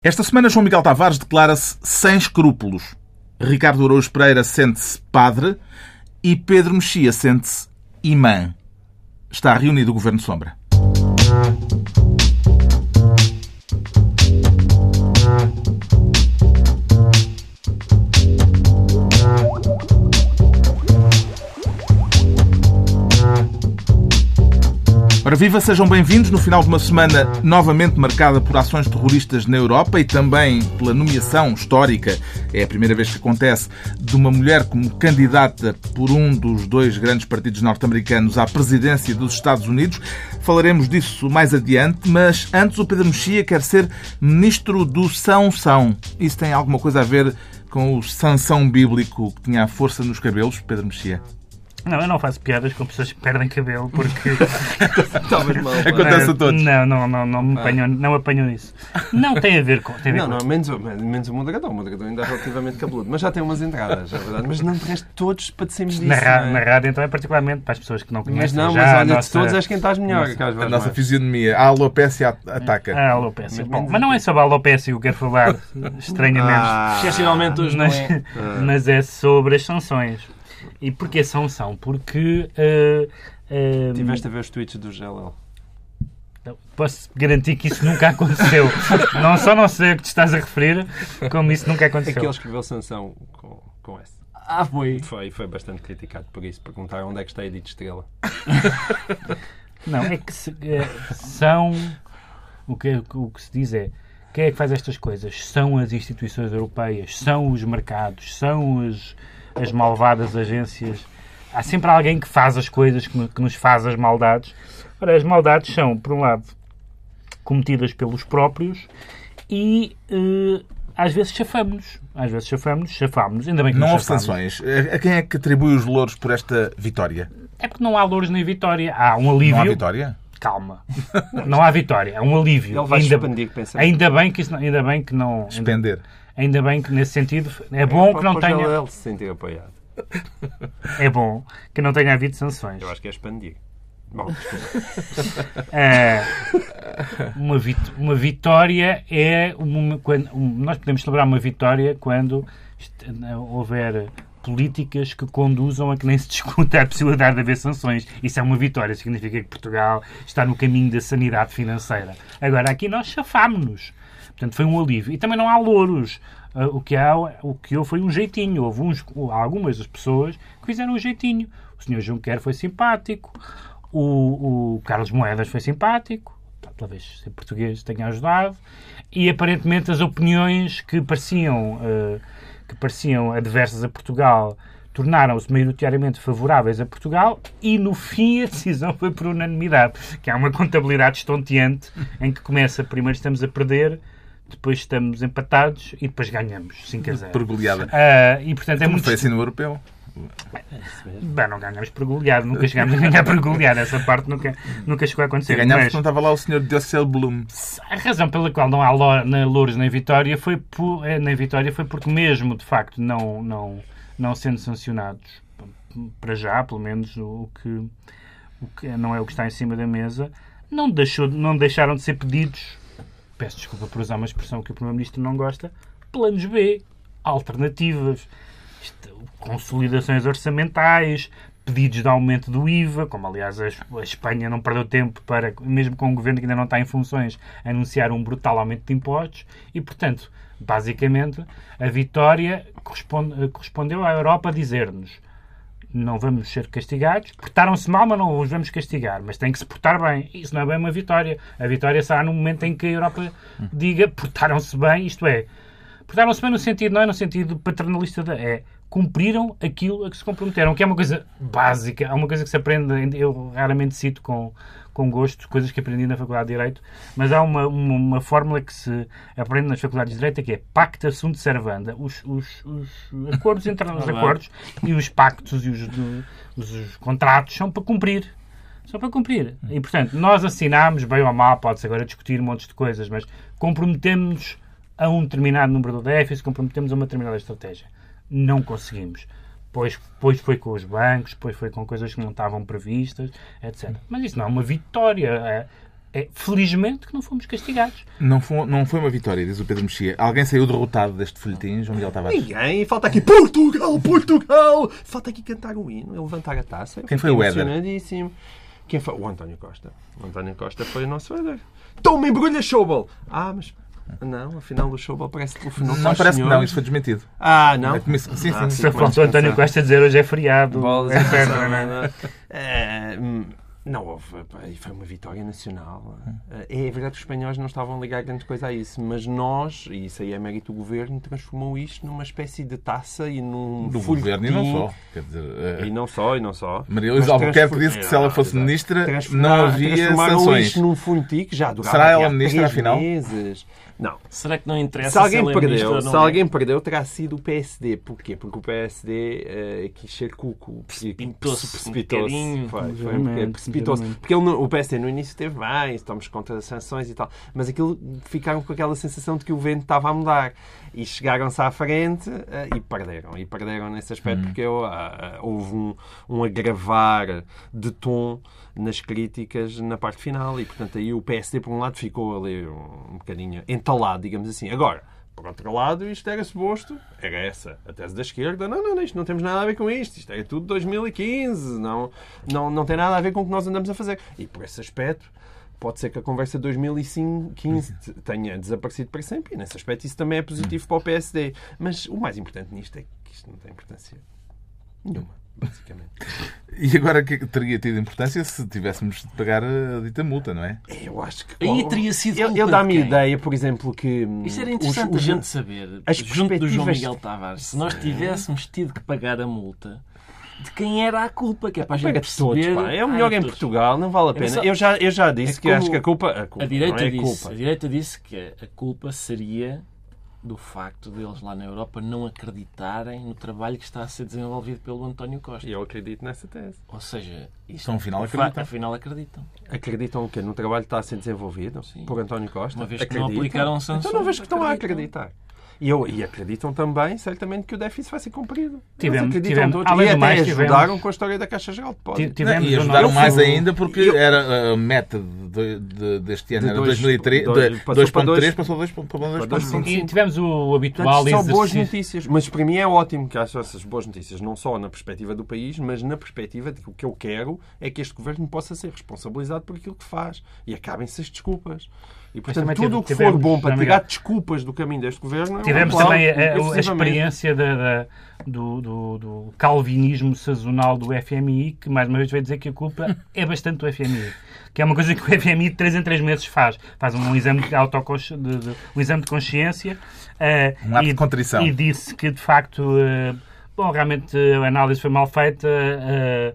Esta semana, João Miguel Tavares declara-se sem escrúpulos. Ricardo Araújo Pereira sente-se padre e Pedro Mexia sente-se imã. Está reunido o Governo Sombra. Ora viva, sejam bem-vindos no final de uma semana novamente marcada por ações terroristas na Europa e também pela nomeação histórica, é a primeira vez que acontece, de uma mulher como candidata por um dos dois grandes partidos norte-americanos à presidência dos Estados Unidos. Falaremos disso mais adiante, mas antes o Pedro Mexia quer ser ministro do São São. Isso tem alguma coisa a ver com o Sansão bíblico que tinha a força nos cabelos, Pedro Mexia? Não, eu não faço piadas com pessoas que perdem cabelo porque. mal, Acontece a todos. Não, não, não, não me apanham, não apanham nisso. Não tem a ver com. Tem a ver não, com... não, menos, menos o moderador. O moderador ainda é relativamente cabeludo, mas já tem umas entradas, é verdade. Mas não de resto todos padecemos disso. Na, ra é? na rádio, então, é particularmente para as pessoas que não conhecem. Mas não, já mas olha, nossa... de todos és quem estás melhor. Nossa, a nossa fisionomia. A alopécia ataca. A alopécia. Mas, Bom, mas não é sobre a alopécia que eu quero falar, estranhamente. Ah, Excepcionalmente hoje não mas, é. mas é sobre as sanções. E porquê são são? Porque. Uh, uh, Tiveste a ver os tweets do GLL. Posso garantir que isso nunca aconteceu. não só não sei o que te estás a referir, como isso nunca aconteceu. É que ele escreveu sanção com, com S. Ah, foi. Foi, foi bastante criticado por isso. Perguntaram onde é que está a Edith Estrela. Não, é que se, é, são. O que, o que se diz é. Quem é que faz estas coisas? São as instituições europeias, são os mercados, são as, as malvadas agências. Há sempre alguém que faz as coisas, que, nos faz as maldades. Ora, as maldades são, por um lado, cometidas pelos próprios e eh, às vezes chafamos-nos. Às vezes chafamos-nos, chafamos-nos. Ainda bem que não houve sanções. A quem é que atribui os louros por esta vitória? É porque não há louros nem vitória. Há um alívio. Não há vitória? Calma. Não há vitória. É um alívio. Ele vai ainda, expandir ainda bem que isso, não- ainda bem que não. Suspender. Ainda bem que nesse sentido é bom que não tenha. GLL se sentir apoiado. É bom que não tenha havido sanções. Eu acho que é expandir. Bom. É, uma, vit- uma vitória é uma, quando, um- nós podemos celebrar uma vitória quando houver políticas que conduzam a que nem se discuta a possibilidade de haver sanções. Isso é uma vitória, significa que Portugal está no caminho da sanidade financeira. Agora, aqui nós chafámos-nos. Portanto, foi um alívio. E também não há louros. Ah, o, que há, o que houve foi um jeitinho. Houve uns, algumas das pessoas que fizeram um jeitinho. O Sr. Junquer foi simpático. O, o Carlos Moedas foi simpático. Talvez ser português tenha ajudado. E aparentemente as opiniões que pareciam, ah, que pareciam adversas a Portugal tornaram-se maioritariamente favoráveis a Portugal e no fim a decisão foi por unanimidade, que há uma contabilidade estonteante em que começa primeiro estamos a perder, depois estamos empatados e depois ganhamos 5 a 0. Por goleada. Ah, e portanto é Como muito foi assim no europeu? Bem, não ganhamos por nunca chegámos a ganhar por essa parte nunca, nunca chegou a acontecer. Se ganhámos, Mas não estava lá o Sr. Disselblum. a razão pela qual não há Louros nem Vitória foi, por, eh, nem Vitória foi porque mesmo, de facto, não, não, não sendo sancionados, para já, pelo menos, o que, o que não é o que está em cima da mesa, não, deixou, não deixaram de ser pedidos, peço desculpa por usar uma expressão que o Primeiro-Ministro não gosta, planos B, alternativas, consolidações orçamentais, pedidos de aumento do IVA, como aliás a Espanha não perdeu tempo para, mesmo com um governo que ainda não está em funções, anunciar um brutal aumento de impostos. E, portanto, basicamente, a vitória corresponde- correspondeu à Europa dizer-nos não vamos ser castigados, portaram-se mal, mas não os vamos castigar, mas tem que se portar bem. Isso não é bem uma vitória. A vitória será no momento em que a Europa diga portaram-se bem, isto é, portaram-se bem no sentido, não é no sentido paternalista, da, é cumpriram aquilo a que se comprometeram, que é uma coisa básica, é uma coisa que se aprende, eu raramente cito com, com gosto, coisas que aprendi na Faculdade de Direito, mas há uma, uma, uma fórmula que se aprende nas Faculdades de Direito que é pacta sunt servanda, os, os, os acordos entre os acordos e os pactos e os, os, os contratos são para cumprir. Só para cumprir. E, portanto, nós assinámos, bem ou mal, pode-se agora discutir montes de coisas, mas comprometemos a um determinado número de déficit, comprometemos a uma determinada estratégia. Não conseguimos. Depois, depois foi com os bancos, depois foi com coisas que não estavam previstas, etc. Mas isso não é uma vitória. É, É, felizmente que não fomos castigados. Não foi, não foi uma vitória, diz o Pedro Mexia. Alguém saiu derrotado deste folhetim, João Miguel Tavares? Ninguém. Falta aqui Portugal, Portugal. Falta aqui cantar o hino, levantar a taça. Quem foi o Éder? Quem foi? O António Costa. O António Costa foi o nosso Éder. Toma, embrulha Showball. Ah, mas... Não, afinal o Showball parece que telefonou Não parece que não, senhores. isso foi desmentido. Ah, não? É se- sim, Ah, sim. Com faltou António. Costa dizer hoje é feriado. Bolas etc, em função, não é? não é? Hum, Não houve. e Foi uma vitória nacional. É verdade que os espanhóis não estavam a ligar grande coisa a isso, mas nós, e isso aí é mérito do governo, transformou isto numa espécie de taça e num Do governo e não só. Quer dizer, eh, E não só, e não só. Maria Luísa Albuquerque transfor- disse que se ela fosse Exato. ministra não havia sanções. isto num folhetim que já durava Será ela ministra, afinal? meses. Não. Será que não interessa Se alguém ela é ministra perdeu, se não alguém perdeu, terá sido o PSD. Porquê? Porque o PSD eh, quis ser cuco. Precipitou-se um Precipitou-se. bocadinho. Foi, foi um. Precipitou-se. Porque ele, o PSD no início esteve bem, estamos contra as sanções e tal. Mas aquilo ficaram com aquela sensação de que o vento estava a mudar. E chegaram-se à frente eh, e perderam. E perderam nesse aspecto porque eu, ah, houve um, um agravar de tom nas críticas na parte final. E, portanto, aí o PSD, por um lado, ficou ali um, um bocadinho entalado, digamos assim. Agora, por outro lado, isto era suposto, era essa a tese da esquerda. Não, não, isto não temos nada a ver com isto. Isto é tudo 2015. Não, não, não tem nada a ver com o que nós andamos a fazer. E por esse aspecto, pode ser que a conversa de 2015 tenha desaparecido para sempre. E nesse aspecto, isso também é positivo para o PSD. Mas o mais importante nisto é que isto não tem importância nenhuma, basicamente. E agora que teria tido importância se tivéssemos de pagar a dita multa, não é? Eu acho que. Aí teria sido Ele, culpa ele dá-me ideia, por exemplo, que. Isso era os- interessante os- a gente saber, as junto do João perspectivas- Miguel Tavares, se nós tivéssemos tido que pagar a multa, de quem era a culpa, que é para a gente Pega todos, perceber... pá. É o melhor Ah, em todos. Portugal, não vale a Era pena. só- Eu já, eu já disse É que acho que a culpa. A, culpa A direita, não é disse, culpa. a direita disse que a culpa seria do facto deles lá na Europa não acreditarem no trabalho que está a ser desenvolvido pelo António Costa. E eu acredito nessa tese. Ou seja, isto Então, afinal, acreditam. afinal acreditam. Acreditam o quê? No trabalho que está a ser desenvolvido Sim. por António Costa? Uma vez que não Acreditam? aplicaram sanções, Então não vejo que estão a acreditam. acreditar. E, eu, e acreditam também, certamente, que o déficit vai ser cumprido. Tivemos- Eles acreditam tivemos- todos. além e até mais, ajudaram tivemos- com a história da Caixa Geral de Depósitos. Tivemos e ajudaram mais ainda porque eu- era a meta de, de- deste ano De era dois- 2003, dois- de passou para 2.3, dois- passou dois- para para 2.5. E tivemos o habitual Portanto, são boas notícias. Mas para mim é ótimo que haja essas boas notícias, não só na perspectiva do país, mas na perspectiva de que o que eu quero é que este governo possa ser responsabilizado por aquilo que faz. E acabem-se as desculpas. E, portanto, tudo o que tivemos- for bom para também- tirar desculpas do caminho deste governo... eu Tivemos também a, a- experiência da- da- do, do- do calvinismo sazonal do FMI, que mais uma vez vai dizer que a culpa é bastante do FMI. Que é uma coisa que o FMI de 3 em 3 meses faz. Faz um exame de, autoconsci... de, de- um exame de consciência eh, Um ato e, de contrição. e disse que, de facto, eh, bom, realmente a análise foi mal feita, eh,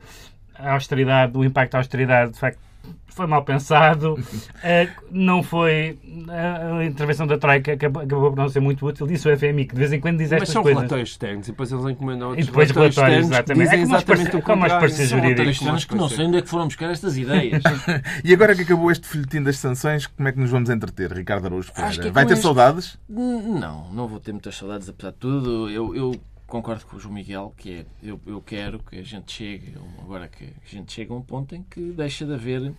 a austeridade, o impacto da austeridade, de facto, foi mal pensado, eh, não foi a a intervenção da Troika acabou, acabou por não ser muito útil. Disse o FMI que de vez em quando diz Mas estas são coisas. relatórios externos e depois eles encomendam E outros depois relatórios, que exatamente. dizem É como exatamente como os São jurídicos. relatórios Estranhos que não sei onde é que foram buscar estas ideias. E agora que acabou este folhetim das sanções, como é que nos vamos entreter, Ricardo Araújo Acho Pereira? que é Vai ter este- saudades? Não, não vou ter muitas saudades, apesar de tudo. Eu, eu concordo com o João Miguel, que é, eu, eu quero que a gente chegue, agora que a gente chegue a um ponto em que deixa de haver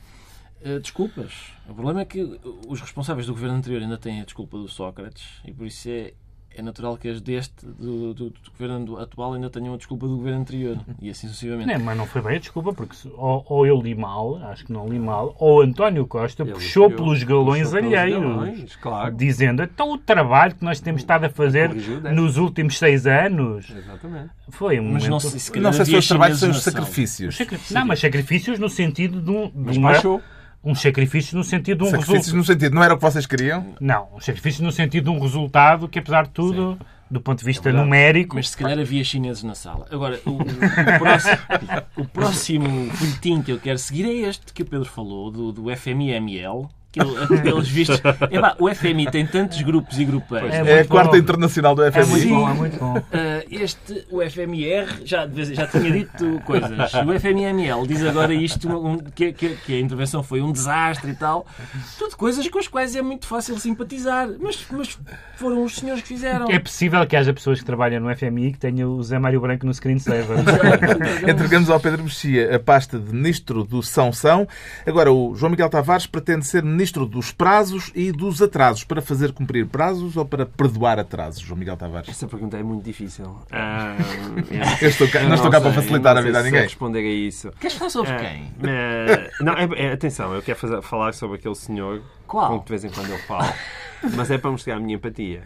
eh, desculpas. O problema é que os responsáveis do governo anterior ainda têm a desculpa do Sócrates e por isso é, é natural que as deste, do, do- do governo atual, ainda tenham a desculpa do governo anterior e assim sucessivamente. Não, mas não foi bem a desculpa, porque se- ou, ou eu li mal, acho que não li mal, ou António Costa Ele puxou pelos galões puxou pelos alheios. galões, claro. Dizendo, então o trabalho que nós temos estado a fazer nos últimos seis anos Exatamente. foi um Mas momento... não sei se Não sei se os trabalhos são os sacrifícios. Sacri- Não, mas sacrifícios no sentido de um, de Mas uma- baixou. Um sacrifício no sentido de um Sacrifícios resultado. no sentido, não era o que vocês queriam? Não, um sacrifício no sentido de um resultado que, apesar de tudo, do ponto de vista verdade. numérico, Mas se calhar havia chineses na sala. Agora, o, o próximo, o próximo folhetim que eu quero seguir é este que o Pedro falou, do, do FMIML, Aquele- Aqueles vistos. Epá, o FMI tem tantos grupos e grupeiros. É É a quarta bom. internacional do É FMI. muito bom, é muito bom. Ah, este, o FMR, já, já tinha dito coisas. O FMML diz agora isto, um, que, que- que a intervenção foi um desastre e tal. Tudo coisas com as quais é muito fácil simpatizar. Mas, mas foram os senhores que fizeram. É possível que haja pessoas que trabalham no FMI que tenham o Zé Mário Branco no screensaver. Entregamos ao Pedro Mexia a pasta de Ministro do São São. Agora, o João Miguel Tavares pretende ser Ministro dos Prazos e dos Atrasos. Para fazer cumprir prazos ou para perdoar atrasos, João Miguel Tavares? Essa pergunta é muito difícil. Ah, Eu estou cá- não estou cá para sei, facilitar eu a vida a ninguém. responder a isso. Queres falar sobre Ah, quem? eh, não, é- é- atenção, eu quero fazer- falar sobre aquele senhor Qual? com que de vez em quando eu falo. Mas é para mostrar a minha empatia.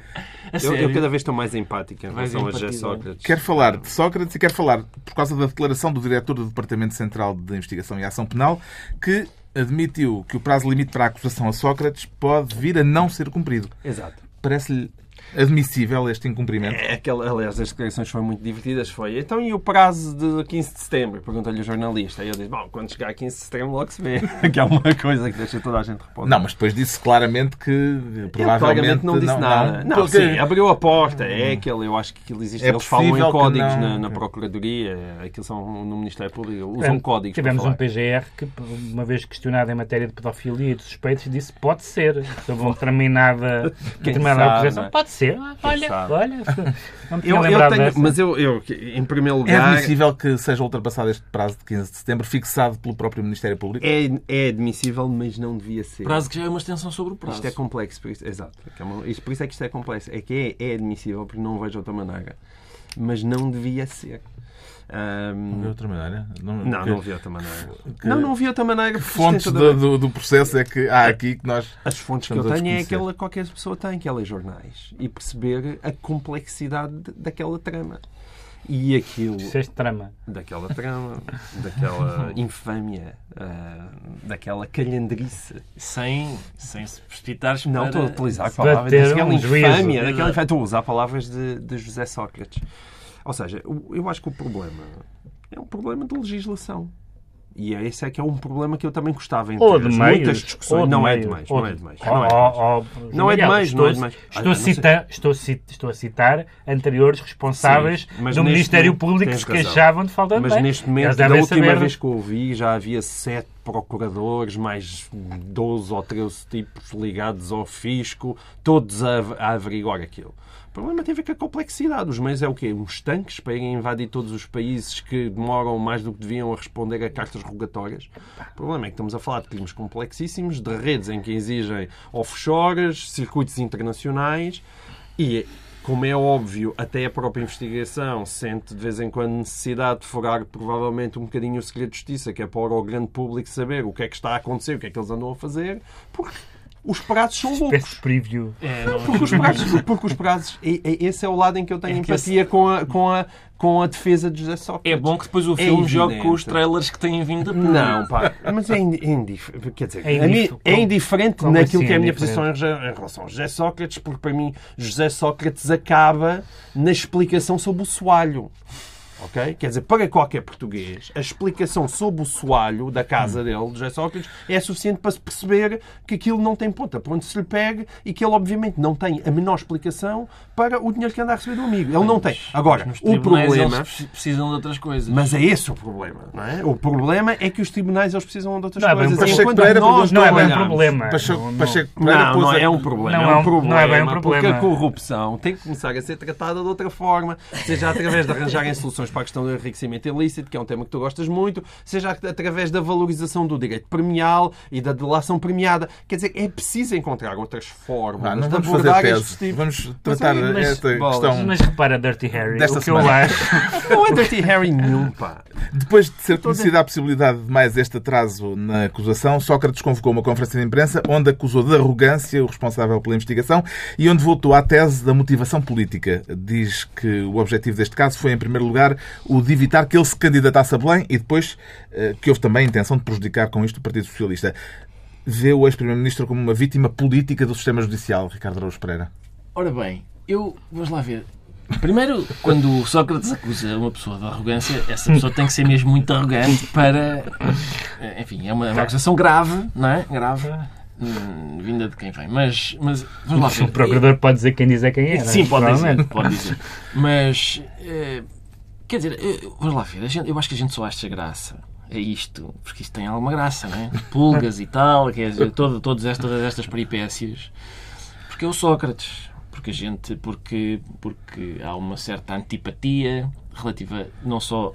A Eu, eu cada vez estou mais empática em relação a José. Sócrates. Quero falar de Sócrates e quero falar, por causa da declaração do diretor do Departamento Central de Investigação e Ação Penal, que admitiu que o prazo limite para a acusação a Sócrates pode vir a não ser cumprido. Exato. Parece-lhe admissível este incumprimento? É aquela, aliás, as declarações foram muito divertidas. Foi, então e o prazo de 15 de setembro? Pergunta-lhe o jornalista. E eu disse, bom, quando chegar a 15 de setembro logo se vê. que é uma coisa que deixa toda a gente responder. Não, mas depois disse claramente que Ele provavelmente claramente não disse nada. Não, porque- sim, abriu a porta. É aquele, eu acho que aquilo existe. É Eles falam em possível que códigos não- na, na Procuradoria, aquilo são no Ministério Público, usam É, códigos Tivemos para um. PGR que, uma vez questionado em matéria de pedofilia e de suspeitos, disse pode ser. Sobre uma determinada, determinada sabe, acusação. não é? Pode ser. Ah, Olha, olha. Não Eu, eu tenho, mas eu, eu, em primeiro É lugar, admissível que seja ultrapassado este prazo de 15 de setembro, fixado pelo próprio Ministério Público? é, é admissível, mas não devia ser. Prazo que já é uma extensão sobre o prazo. Isto é complexo, por isso, exato. É que é por isso é que isto é complexo. É que é, é admissível, porque não vejo outra maneira. Mas não devia ser. Ahm, De outra maneira? não, que- não havia outra maneira. que- Não, não havia outra maneira. Que fontes toda- do, do- processo é que há aqui que nós. As fontes que eu tenho é aquela que qualquer pessoa tem, que é ler jornais. E perceber a complexidade de- daquela trama. E aquilo... Disseste trama. Daquela trama, daquela infâmia, ah, daquela calhandrice. Sem, sem se precipitares Não estou a utilizar palavras daquela um infâmia, daquela infâmia. Estou a usar palavras de, de José Sócrates. Ou seja, eu acho que o problema é um problema de legislação. E é- esse é que é um problema que eu também gostava em ter. Ou de meios. muitas discussões. não é meios, de meios, ou não é de meios. Oh, Não é de meios. oh, oh, Não é de Miguel, meios, não é de estou- meios. Estou, Ah, não a citar, estou, a ci- estou a citar anteriores responsáveis Sim, mas do Ministério Público que se queixavam de falta de Mas meios. neste momento, da última saber- vez que eu ouvi, já havia sete procuradores, mais 12 ou 13 tipos ligados ao fisco, todos a, a averiguar aquilo. O problema tem a ver com a complexidade. Os meios é o quê? Uns tanques para irem invadir todos os países que demoram mais do que deviam a responder a cartas rogatórias. O problema é que estamos a falar de crimes complexíssimos, de redes em que exigem offshores, circuitos internacionais e como é óbvio, até a própria investigação sente de vez em quando necessidade de furar provavelmente um bocadinho o segredo de justiça, que é para o grande público saber o que é que está a acontecer, o que é que eles andam a fazer, porque os prazos são loucos. Espécie de preview. É, não, Porque os prazos, porque os prazos e- e- esse é o lado em que eu tenho É que empatia com, a, com, a, com a defesa de José é Sócrates. bom que depois o É filme jogue com os trailers que têm vindo a Não, pá, mas é, indi- é indiferente. Quer dizer, É a mim- indif- é indiferente como naquilo assim que é a é minha posição em, em relação a José Sócrates, porque para mim José Sócrates acaba na explicação sobre o soalho. Ok? Quer dizer, para qualquer português, a explicação sobre o soalho da casa dele, de Sócrates, é suficiente para se perceber que aquilo não tem ponta para onde se lhe pegue e que ele, obviamente, não tem a menor explicação para o dinheiro que anda a receber do amigo. Ele não tem. Agora, o problema. eles precisam de outras coisas. Mas é esse o problema, não é? O problema é que os tribunais eles precisam de outras Não é bem coisas. Enquanto Pereira nós Não é bem um problema. Pacheco, Não, não. Pacheco Pereira Não, pôs não a- é um problema. Não é é um um- problema. não é bem um Porque problema. a corrupção tem que começar a ser tratada de outra forma, seja através de arranjarem soluções para a questão do enriquecimento ilícito, que é um tema que tu gostas muito, seja através da valorização do direito premial e da delação premiada. Quer dizer, é preciso encontrar outras formas Vá, não de vamos fazer abordar tese. estes tipos. Vamos tratar Mas, mas, esta bolas. questão. Mas repara, Dirty Harry, Desta o que eu semana. acho... Não é Dirty Harry nenhum, pá. Depois de ser conhecida a possibilidade de mais este atraso na acusação, Sócrates convocou uma conferência de imprensa onde acusou de arrogância o responsável pela investigação e onde voltou à tese da motivação política. Diz que o objetivo deste caso foi, em primeiro lugar, o de evitar que ele se candidatasse a Belém e depois eh, que houve também a intenção de prejudicar com isto o Partido Socialista. Vê o ex-primeiro-ministro como uma vítima política do sistema judicial, Ricardo Araújo Pereira. Ora bem, eu. Vamos lá ver. Primeiro, quando o Sócrates acusa uma pessoa de arrogância, essa pessoa tem que ser mesmo muito arrogante para. Enfim, é uma, é uma acusação grave, não é? Grave. hum, vinda de quem vem. Mas, mas vamos lá ver. O procurador pode dizer quem diz é quem é. Sim, pode dizer, pode dizer. Mas, eh, quer dizer, eh, vamos lá ver, gente- eu acho que a gente só acha graça a isto, porque isto tem alguma graça, não é? Pulgas e tal, quer dizer, todo, todas estas, estas peripécias. Porque é o Sócrates. Porque a gente, porque, porque há uma certa antipatia relativa não só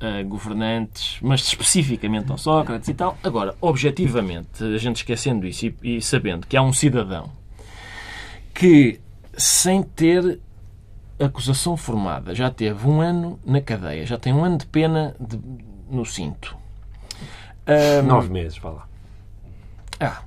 a, a governantes, mas especificamente ao Sócrates e tal. Agora, objetivamente, a gente esquecendo isso e, e sabendo que há um cidadão que, sem ter acusação formada, já teve um ano na cadeia, já tem um ano de pena de- no cinto. Ahm, Nove meses, vá lá. ah,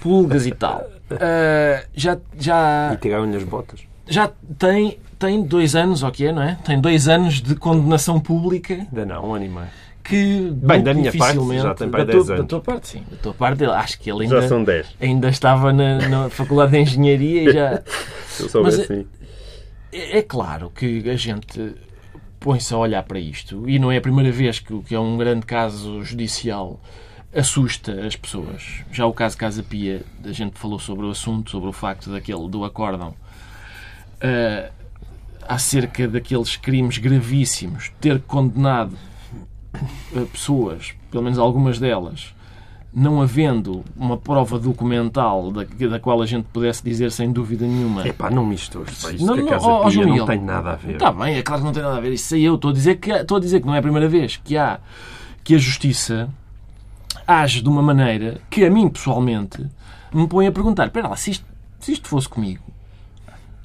pulgas e tal. Ah, já, já, E tiraram-lhe as botas. já tem, tem dois anos, ou que é, não é? Tem dois anos de condenação pública Ainda não, um ano e meio. que Bem, da minha parte, já tem para da 10 tua, anos. Da tua parte, sim. Da tua parte, eu acho que ele ainda, 10. ainda estava na, na Faculdade de Engenharia e já... Se eu soubesse, soubesse sim. É é claro que a gente põe-se a olhar para isto e não é a primeira vez que, que é um grande caso judicial assusta as pessoas. Já o caso Casa Pia, a gente falou sobre o assunto, sobre o facto daquele do acórdão ah, acerca daqueles crimes gravíssimos, ter condenado ah, pessoas, pelo menos algumas delas, não havendo uma prova documental da, da qual a gente pudesse dizer sem dúvida nenhuma Epá, não mistures. Pá, isto Não, que a não, Casa ó, Pia não tem nada a ver. Está bem, é claro que não tem nada a ver. Isso aí eu estou a dizer que estou a dizer que não é a primeira vez que há que a justiça age de uma maneira que a mim pessoalmente me põe a perguntar: espera lá, se isto, se isto fosse comigo.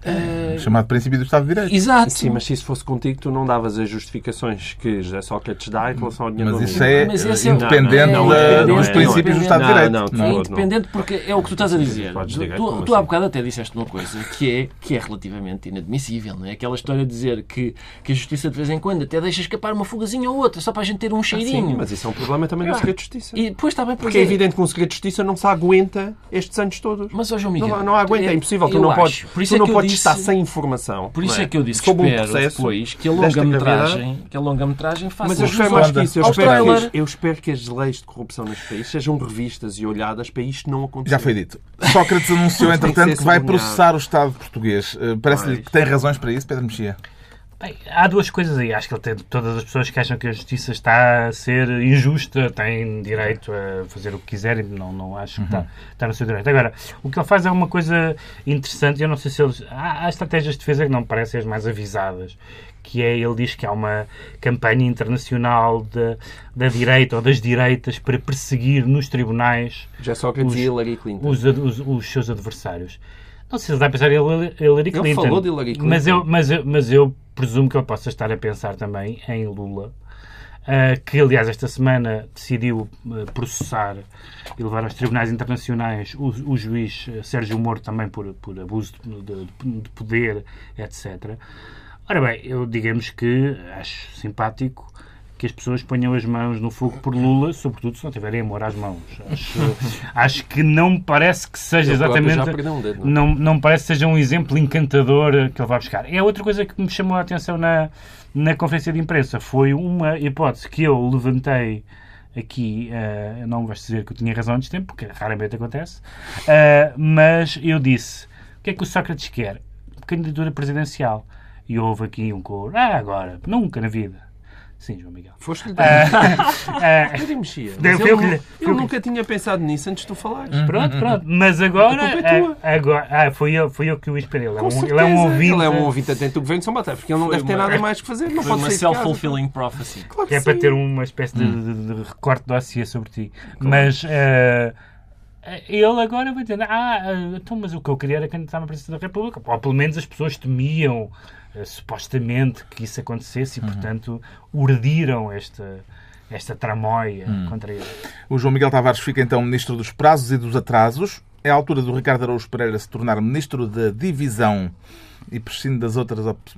Eh, Chamado princípio do Estado de Direito. exato. Sim, mas se isso fosse contigo, tu não davas as justificações que José Sócrates dá em relação ao dinheiro Mas do isso é Mas esse é- independente Não, não, é, não dos é, princípios não é. do Estado de Não, Direito. não, É por favor. independente porque é o que tu estás a dizer. Tu, tu, tu há assim? bocado até disseste uma coisa que é, que é relativamente inadmissível, não é? Aquela história de dizer que, que a justiça de vez em quando até deixa escapar uma fugazinha ou outra só para a gente ter um Ah, cheirinho. Sim, mas isso é um problema também do Ah. segredo de justiça. E depois está bem Porque é evidente que um segredo de justiça não se aguenta estes anos todos. Mas, ó João Miguel, não, não aguenta, é impossível. Tu não acho. podes, Por isso tu é não podes estar sem informação. Por isso não é que eu disse que Sob um espero processo depois que a longa-metragem que a longa-metragem faça Mas eu um espero mais que isso. Eu espero trailer. que, eu espero que as leis de corrupção neste país sejam revistas e olhadas para isto não acontecer. Já foi dito. Sócrates anunciou, entretanto, que vai processar o Estado português. Eh, Parece-lhe que tem razões para isso, Pedro Mexia? Bem, há duas coisas aí. Acho que ele tem, todas as pessoas que acham que a justiça está a ser injusta têm direito a fazer o que quiserem. Não, não acho que está, está no seu direito. Agora, o que ele faz é uma coisa interessante. Eu não sei se eles. Há, há estratégias de defesa que não me parecem as mais avisadas. Que é, ele diz que há uma campanha internacional da, da direita ou das direitas para perseguir nos tribunais Os- os, os, os seus adversários. Não sei se ele está a pensar em Hillary Hillary Ele Clinton. falou de Hillary Clinton. Mas eu, mas, eu, mas eu presumo que ele possa estar a pensar também em Lula, ah, que aliás esta semana decidiu ah, processar e levar aos tribunais internacionais o, o juiz ah, Sérgio Moro também por, por abuso de, de- de poder, etc. Ora bem, eu digamos que acho simpático que as pessoas ponham as mãos no fogo por Lula, sobretudo se não tiverem amor às mãos. Acho, acho que não parece que seja exatamente. um dedo, não é? Não, não parece que seja um exemplo encantador que ele vai buscar. É outra coisa que me chamou a atenção na, na conferência de imprensa. Foi uma hipótese que eu levantei aqui. eu não de dizer que eu tinha razão antes de tempo, porque raramente acontece. eh, mas eu disse: o que é que o Sócrates quer? Candidatura presidencial. E houve aqui um coro. Ah, agora, nunca na vida. Sim, João Miguel. Foste-lhe dar. ah, Eu mexia. Eu, que- eu que- nunca tinha pensado nisso antes de tu falares. Pronto, pronto. Mas agora. A culpa é tua. ah, agora ah, foi, eu, foi eu que o inspirei. Ele é um, ele é um ouvinte. Ele é um ouvinte atento do governo de São Batalha, porque ele não Foi deve ter uma- nada mais que fazer. Não Foi pode uma self-fulfilling prophecy. Claro que é sim. para ter uma espécie de, de- de recorte de dossiê sobre ti. Mas ah, ele agora vai dizer: Ah, ah, então, mas o que eu queria era candidatar-me a Presidente da República. Ou pelo menos as pessoas temiam ah, supostamente que isso acontecesse e, portanto, urdiram esta, esta tramóia contra ele. O João Miguel Tavares fica então ministro dos prazos e dos atrasos. É a altura do Ricardo Araújo Pereira se tornar ministro da divisão e prescinde das outras op-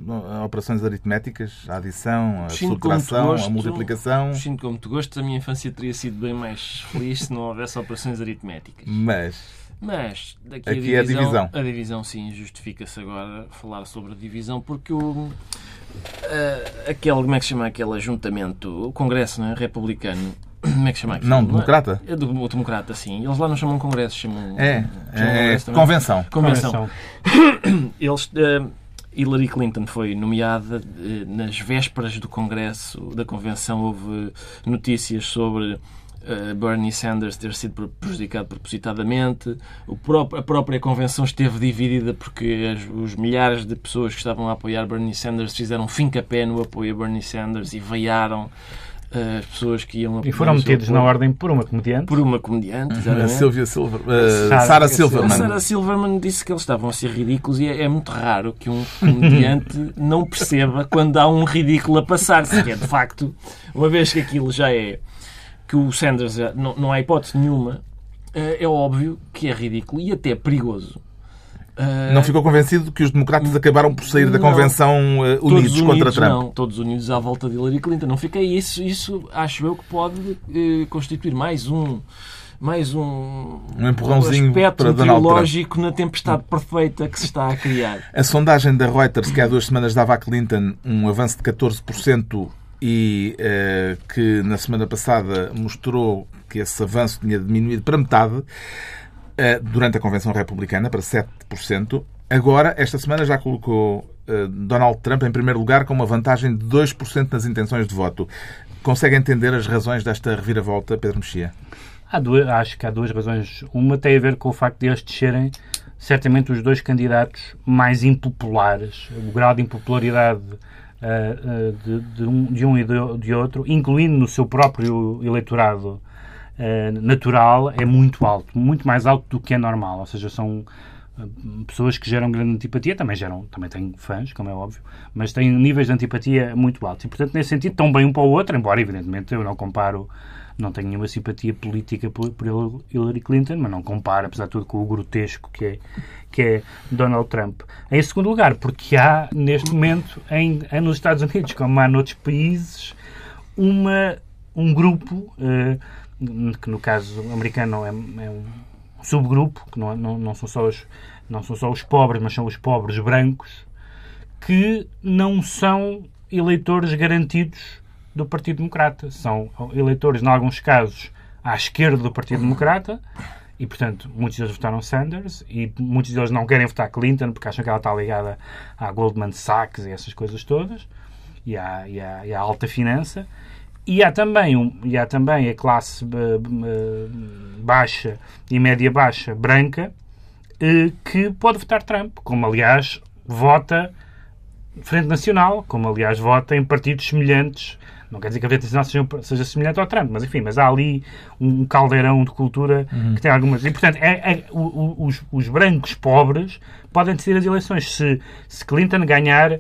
operações aritméticas, a adição, a subtração, gosto. a multiplicação. Sinto como tu gostas, a minha infância teria sido bem mais feliz se não houvesse operações aritméticas. Mas Mas daqui Aqui é a a divisão, divisão. a divisão sim justifica-se agora falar sobre a divisão porque o eh, aquele como é que se chama aquele ajuntamento, o Congresso não é, republicano Como é que chama aquilo? Não, democrata? É do o democrata, sim. Eles lá não chamam congresso, chamam. É, chamam é congresso também. convenção. Convenção. Eles, eh, Hillary Clinton foi nomeada eh, nas vésperas do Congresso, da Convenção, houve notícias sobre eh, Bernie Sanders ter sido prejudicado propositadamente. O próprio- a própria Convenção esteve dividida porque as- os milhares de pessoas que estavam a apoiar Bernie Sanders fizeram fim-capé no apoio a Bernie Sanders e veiaram as pessoas que iam E foram metidos na ordem por uma comediante. por uma comediante. A exatamente. Silvia Silver, uh, Sarah- Sarah A Silverman. Sarah Silverman disse que eles estavam a ser ridículos e é, é muito raro que um comediante não perceba quando há um ridículo a passar-se. Que é, de facto, uma vez que aquilo já é... que o Sanders já- não, não há hipótese nenhuma, eh, é óbvio que é ridículo e até perigoso. Eh, Não ficou convencido que os democratas acabaram por sair da convenção todos unidos contra Trump. Não, todos unidos à volta de Hillary Clinton. Não fiquei isso. Isso acho eu que pode eh, constituir mais um mais um, Um empurrãozinho aspecto para Donald Trump. teológico na tempestade perfeita que se está a criar. A sondagem da Reuters, que há duas semanas dava a Clinton um avanço de 14% e eh, que na semana passada mostrou que esse avanço tinha diminuído para metade eh, durante a Convenção Republicana, para 7%. Agora, esta semana, já colocou eh, Donald Trump em primeiro lugar com uma vantagem de 2% nas intenções de voto. Consegue entender as razões desta reviravolta, Pedro Mexia? Acho que há duas razões. Uma tem a ver com o facto de estes serem certamente os dois candidatos mais impopulares. O grau de impopularidade ah, de, de um, de um e de outro, incluindo no seu próprio eleitorado ah, natural, é muito alto. Muito mais alto do que é normal. Ou seja, são ah, pessoas que geram grande antipatia, também geram, também têm fãs, como é óbvio, mas têm níveis de antipatia muito altos. E, portanto, nesse sentido, estão bem um para o outro, embora, evidentemente, eu não comparo não tenho nenhuma simpatia política por, por Hillary Clinton, mas não compara, apesar de tudo, com o grotesco que é, que é Donald Trump. Em segundo lugar, porque há, neste momento, em, em nos Estados Unidos, como há noutros países, uma, um grupo, eh, que no caso americano é, é um subgrupo, que não, não, não, são só os, não são só os pobres, mas são os pobres brancos, que não são eleitores garantidos do Partido Democrata. São eleitores, em alguns casos, à esquerda do Partido Democrata e, portanto, muitos deles votaram Sanders e muitos deles não querem votar Clinton porque acham que ela está ligada à Goldman Sachs e essas coisas todas e à, e à, e à alta finança. E há também, um, e há também a classe uh, baixa e média baixa branca uh, que pode votar Trump, como aliás vota Frente Nacional, como aliás vota em partidos semelhantes. Não quer dizer que a Frente Nacional seja, seja semelhante ao Trump, mas enfim, mas há ali um caldeirão de cultura uhum. que tem algumas. E portanto, é, é, os, os, brancos pobres podem decidir as eleições. Se, se Clinton ganhar uh,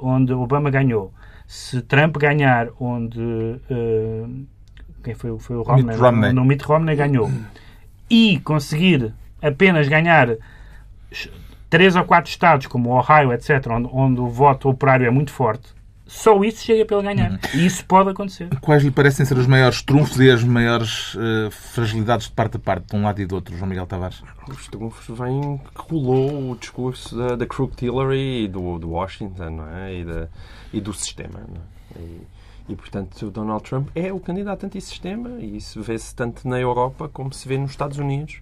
onde Obama ganhou, se Trump ganhar onde. Uh, quem foi, foi o Romney? Mitt Romney. No, no Mitt Romney ganhou. E conseguir apenas ganhar três ou quatro estados, como o Ohio, etc., onde, onde, o voto operário é muito forte, só isso chega para ele ganhar. Uhum. E isso pode acontecer. Quais lhe parecem ser os maiores trunfos e as maiores uh, fragilidades de parte a parte, de um lado e do outro, João Miguel Tavares? Os trunfos vêm que rolou o discurso da, da Crooked Hillary e do, do Washington não é? e, da, e do sistema. Não é? e, e, portanto, o Donald Trump é o candidato antissistema e isso vê-se tanto na Europa como se vê nos Estados Unidos.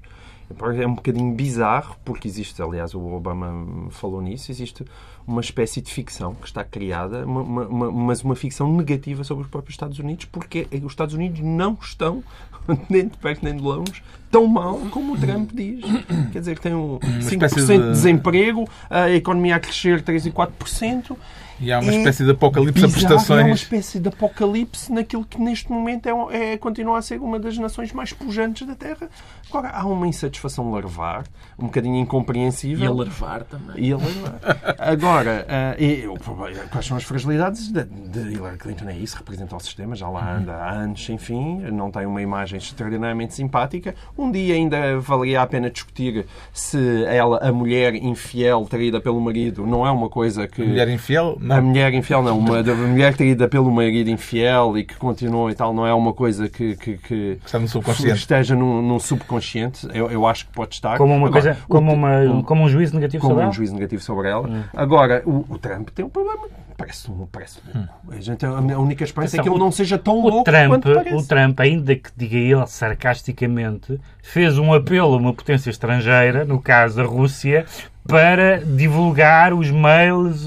É um bocadinho bizarro, porque existe, aliás, o Obama falou nisso, existe uma espécie de ficção que está criada, uma, uma, mas uma ficção negativa sobre os próprios Estados Unidos, porque os Estados Unidos não estão, nem de perto nem de longe, tão mal como o Trump diz. Quer dizer, que tem um 5% de... de desemprego, a economia a crescer 3 e 4%. E há uma é espécie de apocalipse bizarro, a prestações. É uma espécie de apocalipse naquilo que neste momento é, é, continua a ser uma das nações mais pujantes da Terra. Agora, há uma insatisfação larvar, um bocadinho incompreensível. E a larvar também. E a larvar. Agora, uh, e, quais são as fragilidades de, de Hillary Clinton? É isso, representa o sistema, já lá anda há anos, enfim, não tem uma imagem extraordinariamente simpática. Um dia ainda valia a pena discutir se ela, a mulher infiel traída pelo marido, não é uma coisa que... A mulher infiel? A mulher infiel não. Uma, a mulher traída pelo marido infiel e que continua e tal, não é uma coisa que, que, que está no subconsciente. esteja num, num subconsciente. Eu, eu, acho que pode estar. Como, uma Agora, coisa, como, uma, um, como um juízo negativo como sobre um ela? juízo negativo sobre ela. Hum. Agora, o, o, Trump tem um problema Parece, parece louco. A, gente, a única esperança é que ele não seja tão O louco Trump, quanto parece. o Trump, ainda que diga ele sarcasticamente, fez um apelo a uma potência estrangeira, no caso a Rússia, para divulgar os mails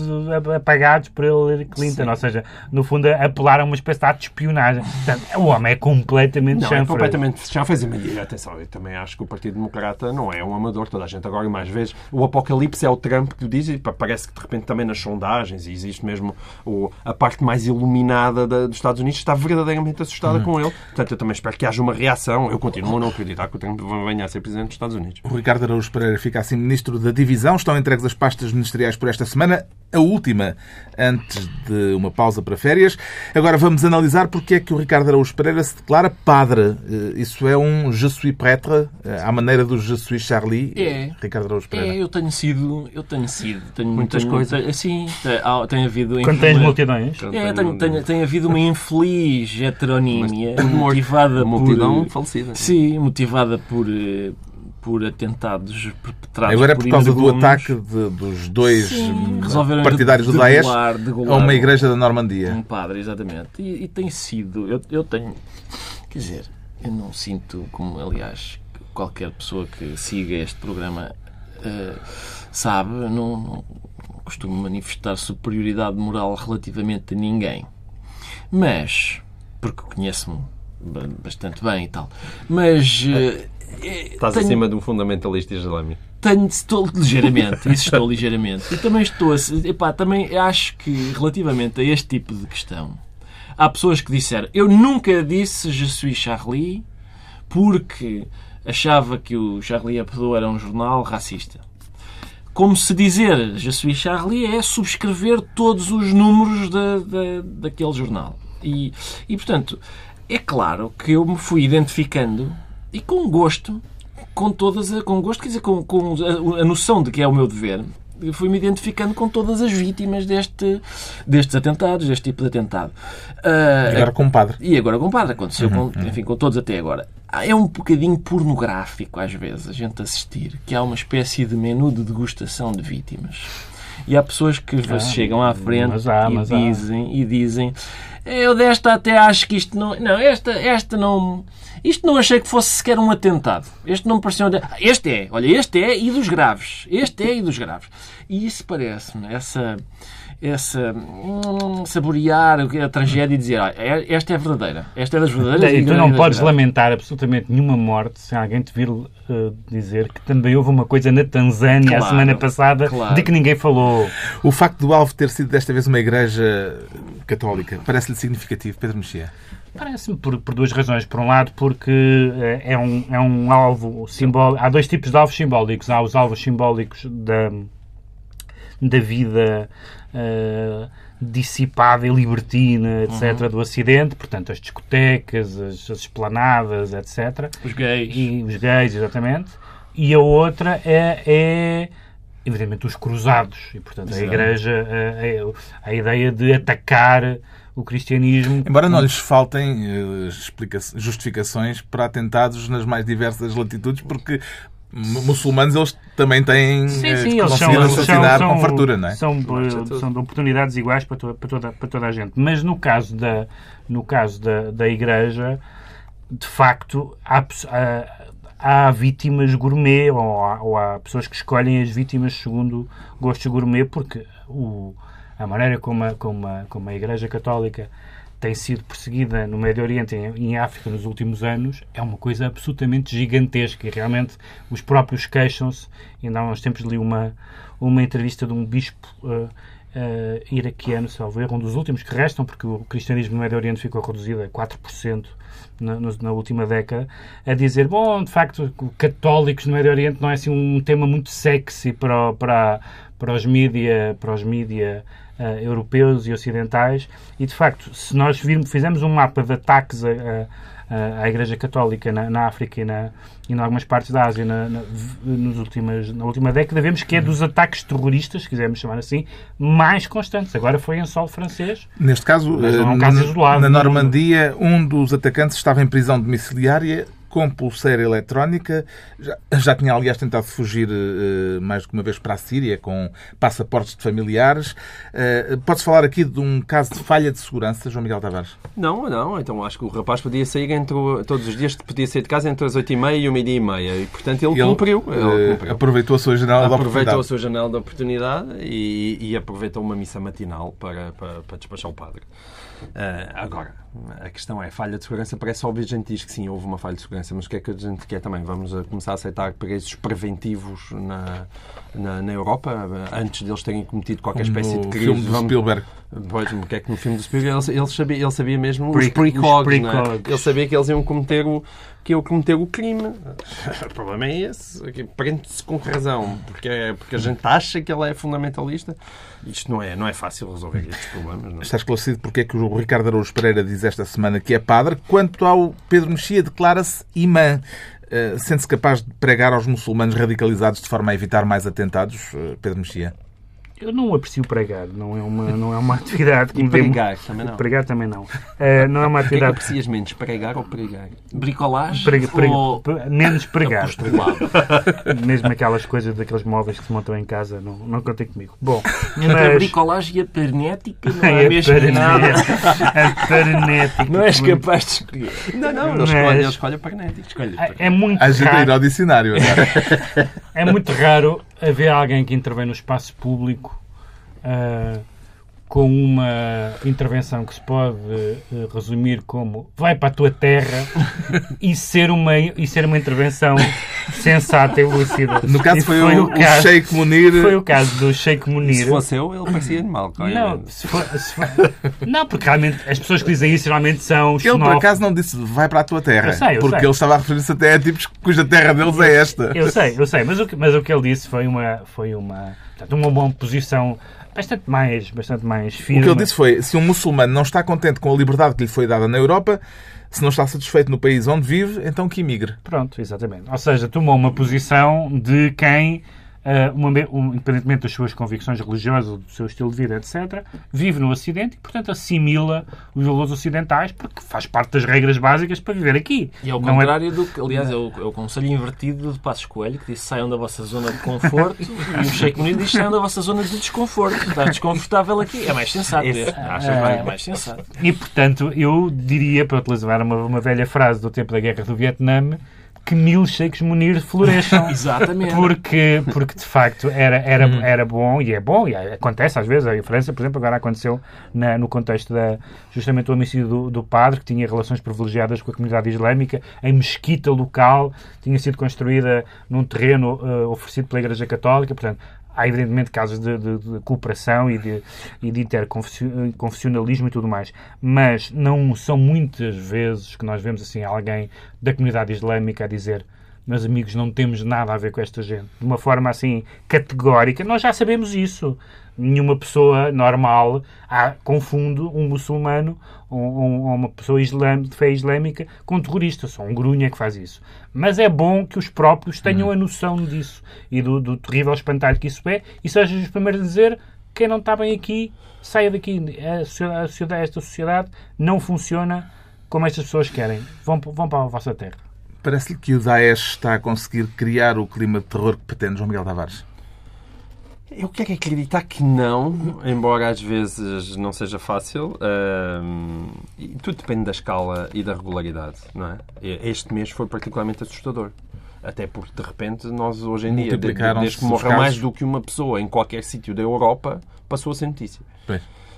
apagados por Hillary Clinton. Sim. Ou seja, no fundo, apelar a uma espécie de ato de espionagem. Portanto, o homem é completamente Não, é chanfre. completamente já fez e atenção, eu também acho que o Partido Democrata não é um amador, toda a gente agora mais vezes. O apocalipse é o Trump que o diz e parece que de repente também nas sondagens e existe mesmo o, a parte mais iluminada da- dos Estados Unidos está verdadeiramente assustada com ele. Portanto, eu também espero que haja uma reação. Eu continuo a não acreditar que o Trump venha a ser Presidente dos Estados Unidos. O Ricardo Araújo Pereira fica assim Ministro da Divisão. Estão entregues as pastas ministeriais por esta semana, a última antes de uma pausa para férias. Agora vamos analisar porque é que o Ricardo Araújo Pereira se declara padre. Eh, Isso é um je suis prêtre, eh, à maneira do je suis Charlie. É. Ricardo Araújo Pereira. É, eu tenho sido, eu tenho sido, tenho Muitas tenho- coisas. sim, tem, havido Quando tens multidões. É, tem, tem, tem havido uma infeliz heteronímia Mas- motivada A multidão por... falecida. Sim, motivada por, eh, por atentados perpetrados Agora é por causa do ataque de- dos dois Sim, hum, partidários do de- Daesh degolar- degolar a uma um- igreja da Normandia. Um padre, exatamente. E, e tem sido. Eu, eu tenho. Quer dizer, eu não sinto, como aliás qualquer pessoa que siga este programa eh, sabe, não, não costumo manifestar superioridade moral relativamente a ninguém. Mas, porque conheço-me ba- bastante bem e tal. Mas. eh, Estás tenho- acima de um fundamentalista islâmico. tenho, estou ligeiramente, isso estou ligeiramente. E também estou epá, também acho que relativamente a este tipo de questão, há pessoas que disseram, eu nunca disse Je suis Charlie porque achava que o Charlie Hebdo era um jornal racista. Como se dizer Je suis Charlie é subscrever todos os números da, da, daquele jornal. E, e, portanto, é claro que eu me fui identificando e com gosto, com todas, a- com gosto, quer dizer, com, com a, a noção de que é o meu dever, fui-me identificando com todas as vítimas deste, destes atentados, deste tipo de atentado. Ah, Agora com padre. e agora com o padre, aconteceu com, enfim, com todos até agora. Ah, É um bocadinho pornográfico, às vezes, a gente assistir, que há uma espécie de menu de degustação de vítimas. E há pessoas que chegam à frente mas há, e, há. dizem, e dizem eu desta até acho que isto não... Não, esta, esta não... Isto não achei que fosse sequer um atentado. Este não me pareceu... um de- Este é, olha, este é e dos graves. Este é e dos graves. E isso parece-me, essa... Essa... hum, saborear a tragédia e dizer, ah, é- esta é verdadeira. Esta é das verdadeiras. E e tu não podes lamentar absolutamente nenhuma morte se alguém te vir eh, dizer que também houve uma coisa na Tanzânia a Claro, semana passada claro. de que ninguém falou. O facto do alvo ter sido desta vez uma igreja católica parece-lhe significativo, Pedro Mexia? Parece-me por, por duas razões. Por um lado, porque eh, é um, é um alvo simbólico. Há dois tipos de alvos simbólicos. Há os alvos simbólicos da, da vida eh, dissipada e libertina, etc., do Ocidente, portanto, as discotecas, as, as esplanadas, etc. Os gays. E os gays, exatamente. E a outra é, é evidentemente, os cruzados. E, portanto, a Exato. Igreja, a, a- a ideia de atacar o cristianismo. Embora não lhes faltem eh, justificações para atentados nas mais diversas latitudes, porque mu- muçulmanos eles também têm Sim, eh, sim, que eles são, assassinar são, com fartura, não é? São, eh, são de oportunidades iguais para, to- para toda, para toda a gente. Mas no caso da, no caso da, da Igreja, de facto, há, há, há vítimas gourmet ou há, ou há pessoas que escolhem as vítimas segundo gostos gourmet, porque o, a maneira como a, como, a, como a Igreja Católica tem sido perseguida no Médio Oriente e em, África nos últimos anos é uma coisa absolutamente gigantesca e realmente os próprios queixam-se. Ainda há uns tempos li uma, uma entrevista de um bispo eh, eh, iraquiano, salvo erro, um dos últimos que restam, porque o cristianismo no Médio Oriente ficou reduzido a 4% na, na última década, a dizer, bom, de facto, católicos no Médio Oriente não é assim um tema muito sexy para, para, para os mídia, para os mídia eh, europeus e ocidentais. E de facto se nós virmos, fizermos um mapa de ataques a, a- a- à Igreja Católica na, na África e, na, e em algumas partes da Ásia na, na, nos últimas, na última década vemos que é dos ataques terroristas, se quisermos chamar assim mais constantes, agora foi em solo francês. Neste caso, é um eh, caso na- isolado na mundo. Normandia, um dos atacantes estava em prisão domiciliária com pulseira eletrónica. Já, já tinha, aliás, tentado fugir uh, mais do que uma vez para a Síria com passaportes de familiares. Uh, Pode-se falar aqui de um caso de falha de segurança, João Miguel Tavares? Não, não. Então acho que o rapaz podia sair entre, todos os dias, podia sair de casa entre as 8h30 e o meio-dia e meia. E, portanto, ele, ele cumpriu. Ele cumpriu. Aproveitou a sua janela aproveitou de oportunidade. Aproveitou a sua janela de oportunidade e, e aproveitou uma missa matinal para, para, para despachar o padre. Uh, agora, a questão é, falha de segurança, parece óbvio, a gente diz que sim, houve uma falha de segurança, mas o que é que a gente quer também? Vamos a começar a aceitar preços preventivos na, na, na Europa, antes deles terem cometido qualquer Como espécie de no crise. filme do Vamos- Spielberg. Pois, o que é que no filme do Spielberg ele, ele sabia, ele sabia mesmo Pre- os precogs, os precogs. não é? Ele sabia que eles iam cometer o, que iam cometer o crime. O problema é esse. Prende-se com razão, porque, é, porque a gente acha que ele é fundamentalista. Isto não é, não é fácil resolver estes problemas. Não é? Está esclarecido porque é que o Ricardo Araújo Pereira diz esta semana que é padre. Quanto ao Pedro Mexia, declara-se imã. Uh, Sente-se capaz de pregar aos muçulmanos radicalizados de forma a evitar mais atentados, uh, Pedro Mexia? Eu não aprecio pregar, não é uma, não é uma atividade que E me dê- pregar também não. Pregar também não. Eh, não é uma que é que atividade. aprecias menos, pregar ou pregar? Bricolagem Prega, prega, ou pre- menos pregar. Mesmo aquelas coisas daqueles móveis que se montam em casa, não, não contem comigo. Bom, Entre a bricolagem e a pernética não É há mesmo nada. pernética. A pernética. Não és capaz de escolher. Não, não, ele Mas- escolhe, ele escolhe a pragmática. Escolhe. É muito Há gente a ir raro. ao dicionário agora. É muito raro haver alguém que intervém no espaço público ah, com uma intervenção que se pode eh, resumir como vai para a tua terra e ser uma, e ser uma intervenção sensata e lúcida. No caso E foi, o, o caso- Sheikh Munir. Foi o caso do Sheikh Munir. Se fosse eu, ele parecia animal. Não, obviamente. se for- se for- não, porque realmente as pessoas que dizem isso geralmente são Ele, por acaso, não disse vai para a tua terra. Eu sei, eu porque sei. ele estava a referir-se até a tipos cuja terra deles é esta. Eu sei, eu sei, mas o que, mas o que ele disse foi uma, foi uma, portanto, uma boa posição bastante mais, bastante mais O firme. que ele disse foi: se um muçulmano não está contente com a liberdade que lhe foi dada na Europa, se não está satisfeito no país onde vive, então que imigre. Pronto, exatamente. Ou seja, tomou uma posição de quem, uma, um, independentemente das suas convicções religiosas, do seu estilo de vida, etc., vive no Ocidente e, portanto, assimila os valores ocidentais porque faz parte das regras básicas para viver aqui. E ao Não é- contrário do que, aliás, é o, é o conselho invertido de Passos Coelho, que diz saiam da vossa zona de conforto, e o Sheikh Munir diz saiam da vossa zona de desconforto. Estás desconfortável aqui. É mais sensato. Esse- este. Achas? É mais sensato. E, portanto, eu diria, para utilizar uma, uma velha frase do tempo da Guerra do Vietnã, que mil Sheikhs Munir floresçam. Exatamente. Porque, porque de facto era, era, era bom e é bom, e acontece às vezes. Em França, por exemplo, agora aconteceu na- no contexto da, justamente do homicídio do, do padre, que tinha relações privilegiadas com a comunidade islâmica, em mesquita local, tinha sido construída num terreno eh, oferecido pela Igreja Católica. Portanto, há evidentemente casos de, de- de cooperação e de, e de interconfessionalismo e tudo mais, mas não são muitas vezes que nós vemos assim alguém da comunidade islâmica a dizer meus amigos, não temos nada a ver com esta gente. De uma forma assim categórica, nós já sabemos isso. Nenhuma pessoa normal ah, confunde um muçulmano ou, ou- ou uma pessoa islâm- de fé islâmica com um terrorista. Só um grunha que faz isso. Mas é bom que os próprios tenham a noção disso e do, do terrível espantalho que isso é e sejam os primeiros a dizer quem não está bem aqui, saia daqui. A sociedade- esta sociedade não funciona como estas pessoas querem. Vão, vão para a vossa terra. Parece-lhe que o Daesh está a conseguir criar o clima de terror que pretende João Miguel Tavares. Eu quero acreditar que não, embora às vezes não seja fácil. E tudo depende da escala e da regularidade, não é? Este mês foi particularmente assustador. Até porque, de repente, nós hoje em dia, desde que morra casos. mais do que uma pessoa em qualquer sítio da Europa, passou a ser notícia.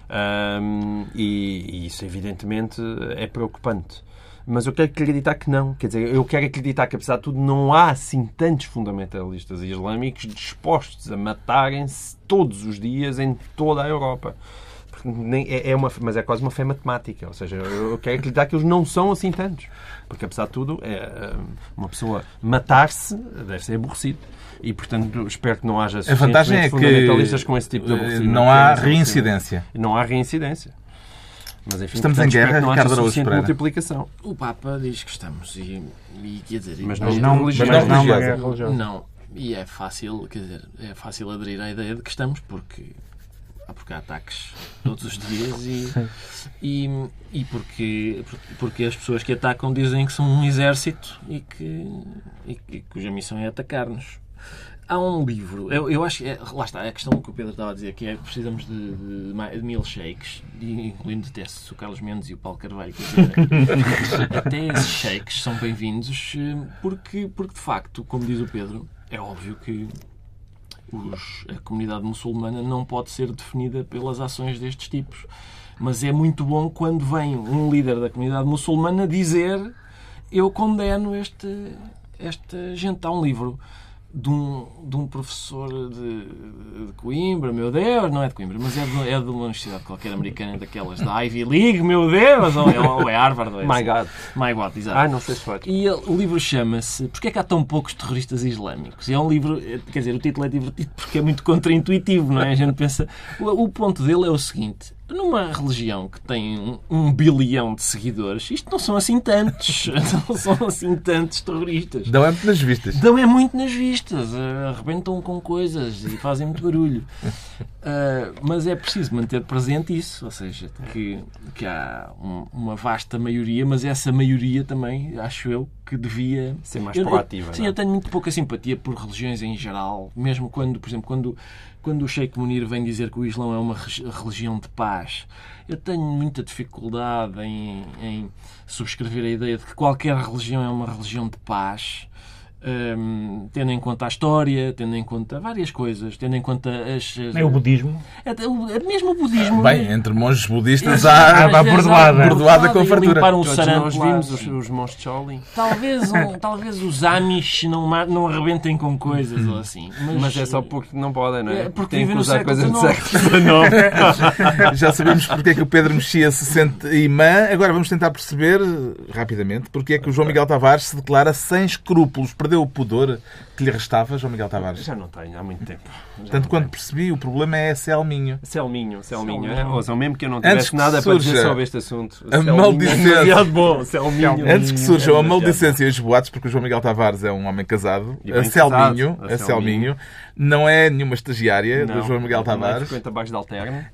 Ahm, e, e isso, evidentemente, é preocupante. Mas eu quero acreditar que não. Quer dizer, eu quero acreditar que, apesar de tudo, não há assim tantos fundamentalistas islâmicos dispostos a matarem-se todos os dias em toda a Europa. Nem- é, é uma, mas é quase uma fé matemática. Ou seja, eu eu quero acreditar que eles não são assim tantos. Porque, apesar de tudo, é, uma pessoa matar-se deve ser aborrecido. E, portanto, espero que não haja A vantagem é que fundamentalistas com esse tipo de eh, aborrecimento. não há reincidência. Não há reincidência. Mas, enfim, Estamos portanto, em guerra, não Ricardo Araújo suficiente Pereira. multiplicação. O Papa diz que estamos. E, e quer dizer, Mas Mas não não, mas religiosa. não guerra religiosa. Não. E é fácil, quer dizer, é fácil aderir à ideia de que estamos, porque, porque há ataques todos os dias e, e, e porque, porque as pessoas que atacam dizem que são um exército e que, e, e cuja missão é atacar-nos. Há um livro, eu, eu acho que, é, lá está, a questão que o Pedro estava a dizer, que é precisamos de, de, de milkshakes, incluindo até o Carlos Mendes e o Paulo Carvalho, dizer, até esses shakes são bem-vindos, eh, porque, porque de facto, como diz o Pedro, é óbvio que os, a comunidade muçulmana não pode ser definida pelas ações destes tipos. Mas é muito bom quando vem um líder da comunidade muçulmana dizer eu condeno este, esta gente. Há um livro de um, de um professor de, de, Coimbra, meu Deus, não é de Coimbra, mas é de, é de uma universidade qualquer americana, daquelas da Ivy League, meu Deus, ou é, ou é Harvard. Ou é My assim. God. My God, exato. Ah, não sei se foi. E ele, o livro chama-se Porquê é que há tão poucos terroristas islâmicos? E é um livro, quer dizer, o título é divertido porque é muito contraintuitivo, não é? A gente pensa. O, o ponto dele é o seguinte: numa religião que tem um, um, bilhão de seguidores, isto não são assim tantos. não são assim tantos terroristas. Dão é muito nas vistas. Dão é muito nas vistas. Uh, arrebentam com coisas e fazem muito barulho. Uh, mas é preciso manter presente isso. Ou seja, que, que há um, uma vasta maioria, mas essa maioria também, acho eu, que devia ser mais proativa. Eu, sim, não? eu tenho muito pouca simpatia por religiões em geral, mesmo quando, por exemplo, quando quando o Sheikh Munir vem dizer que o Islão é uma religião de paz, eu tenho muita dificuldade em, em subscrever a ideia de que qualquer religião é uma religião de paz um, tendo em conta a história, tendo em conta várias coisas, tendo em conta as. É o budismo. É, é mesmo o budismo. Bem, entre monges budistas há, há bordoada. bordoada com fartura. Um nós vimos os, os monges. Talvez, um, talvez os Amish não, não arrebentem com coisas ou assim. Mas, mas, é só porque não podem, não é? é porque Tem que usar coisas do século XIX. Já sabemos porque é que o Pedro Mexia se sente imã. Agora vamos tentar perceber, rapidamente, porque é que o João Miguel Tavares se declara sem escrúpulos perdeu o pudor que lhe restava, João Miguel Tavares? Já não tenho, há muito tempo. Já Tanto quando tenho. percebi, o problema é Selminho. Selminho, Selminho. É? Ou seja, mesmo que eu não tivesse nada para dizer sobre este assunto. A maldicência. É bom, Selminho. Antes que surjam é a maldicência e os boatos, porque o João Miguel Tavares é um homem casado, a Selminho, a Selminho, não é nenhuma estagiária não, do João Miguel Tavares.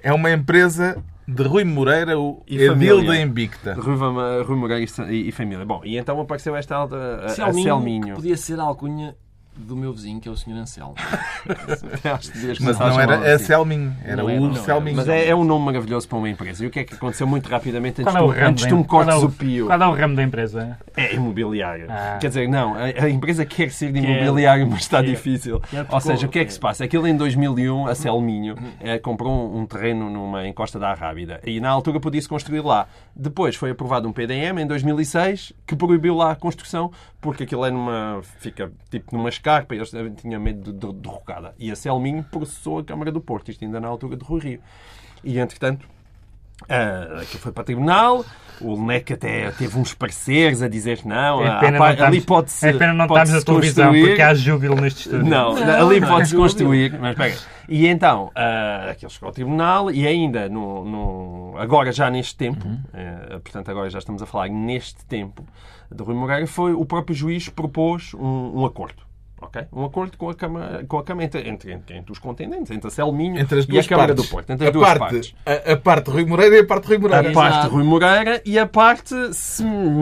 É uma empresa de Rui Moreira, o e Edil da Invicta. Rui, Rui Moreira e, e, família. Bom, e então apareceu esta alta, a, Selminho, a Selminho. podia ser a alcunha do meu vizinho, que é o Sr. Anselmo. mas não era a Selminho, era não o Selminho. Mas é, é, um nome maravilhoso para uma empresa. E o que é que aconteceu muito rapidamente antes, qual é antes tu me cortes o pio? Qual é o ramo da empresa? É imobiliário. Ah. Quer dizer, não, a, a, empresa quer ser de imobiliário, mas está difícil. Ou seja, o que é que se passa? Aquilo em 2001, a Selminho é, comprou um, um, terreno numa encosta da Arrábida e na altura podia-se construir lá. Depois foi aprovado um PDM em 2006 que proibiu lá a construção porque aquilo é numa. fica tipo numa escarpa e eles tinham medo de, de derrocada. E a Selminho processou a Câmara do Porto, isto ainda na altura de Rui Rio. E entretanto, uh, aquilo foi para tribunal. O NEC até teve uns pareceres a dizer que não, é pena a, não ali pode-se. É pena não estarmos na televisão porque há júbilo neste estúdio. Não, não ali pode-se construir. Mas pega. E então, uh, aquilo chegou ao tribunal e ainda, no, no agora já neste tempo, uhum. uh, portanto, agora já estamos a falar neste tempo, de Rui Moreira, foi o próprio juiz propôs um, um acordo. Okay? Um acordo com a Câmara, com a Câmara entre, entre, entre, entre os contendentes, entre a Selminho entre as e a Câmara partes. do Porto. Entre as a duas parte, partes. A, a, parte de Rui Moreira e a parte de Rui Moreira. A parte de Rui Moreira e a parte,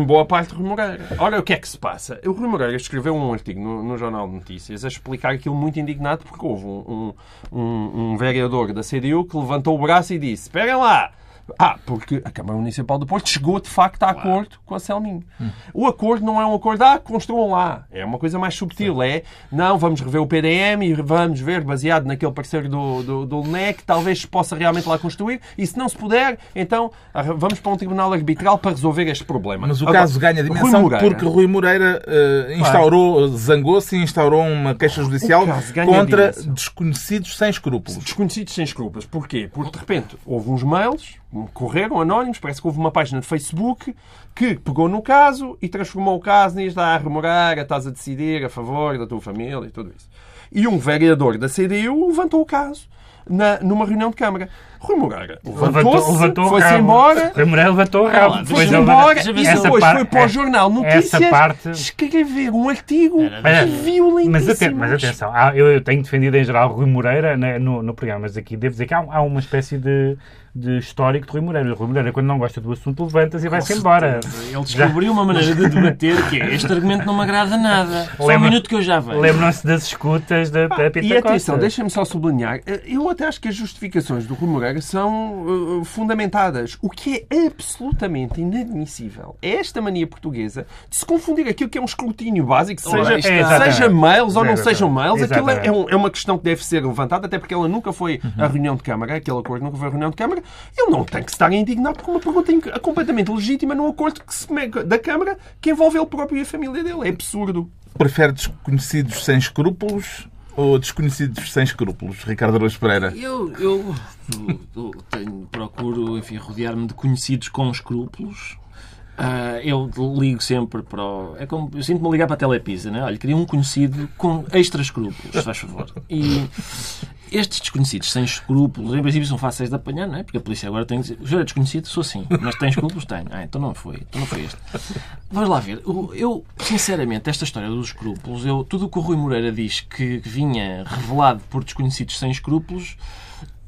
boa parte de Rui Moreira. Ora, o que é que se passa? O Rui Moreira escreveu um artigo no, no Jornal de Notícias a explicar aquilo muito indignado porque houve um, um, um, um vereador da CDU que levantou o braço e disse: Esperem lá! Ah, porque a Câmara Municipal do Porto chegou de facto a acordo com a Selminho. Hum. O acordo não é um acordo, ah, construam lá. É uma coisa mais subtil. Sim. É, não, vamos rever o PDM e vamos ver, baseado naquele parceiro do, do, do LNEC, talvez se possa realmente lá construir. E se não se puder, então vamos para um tribunal arbitral para resolver este problema. Mas o Agora, caso ganha dimensão Rui porque Rui Moreira uh, instaurou, zangou-se e instaurou uma queixa judicial contra desconhecidos sem escrúpulos. Desconhecidos sem escrúpulos. Porquê? Porque de repente houve uns mails correram anónimos, parece que houve uma página de Facebook que pegou no caso e transformou o caso nisto, ah, remorar, estás a decidir a favor da tua família e tudo isso. E um vereador da CDU levantou o caso na, numa reunião de Câmara. Rui Moreira Levantou- levantou-se, levantou foi-se embora, Rui Moreira levantou o rabo. foi-se ele- embora essa e depois par- foi para o Jornal Notícias essa parte- escrever um artigo Era- violentíssimo. Mas, aten- mas atenção, há- eu, eu tenho defendido em geral Rui Moreira né, no, no programa, mas aqui devo dizer que há, há uma espécie de, de histórico de Rui Moreira. O Rui Moreira, quando não gosta do assunto, levanta-se e vai-se embora. Ele descobriu uma maneira de debater que é este argumento não me agrada nada. Só um Lembra- minuto que eu já vejo. Lembram-se das escutas da, da Pita E atenção, Costa. deixem-me só sublinhar, eh, eu até acho que as justificações do Rui Moreira são eh, fundamentadas. O que é absolutamente inadmissível é esta mania portuguesa de se confundir aquilo que é um escrutínio básico, seja. É, seja mails ou não sejam mails, aquilo é, é um- é uma questão que deve ser levantada, até porque ela nunca foi Uhum. a reunião de Câmara, aquele acordo nunca foi a reunião de Câmara. Eu não tenho que estar indignado com uma pergunta completamente legítima num acordo que se, da Câmara que envolve ele próprio e a família dele. É absurdo. Prefere desconhecidos sem escrúpulos ou desconhecidos sem escrúpulos, Ricardo Araújo Pereira? Eu, eu, eu- tenho- procuro enfim, rodear-me de conhecidos com escrúpulos. Ah, eu ligo sempre para o. É como, eu sinto-me ligar para a Telepisa, né? Olha, queria um conhecido com extra escrúpulos, se faz favor. E estes desconhecidos sem escrúpulos, em princípio, são fáceis de apanhar, não é? Porque a polícia agora tem que dizer: o senhor é desconhecido? Sou sim. Mas tem escrúpulos? Tenho. Ah, então não foi. Então não foi este. Vamos lá ver. Eu, sinceramente, esta história dos escrúpulos, eu, tudo o que o Rui Moreira diz que vinha revelado por desconhecidos sem escrúpulos,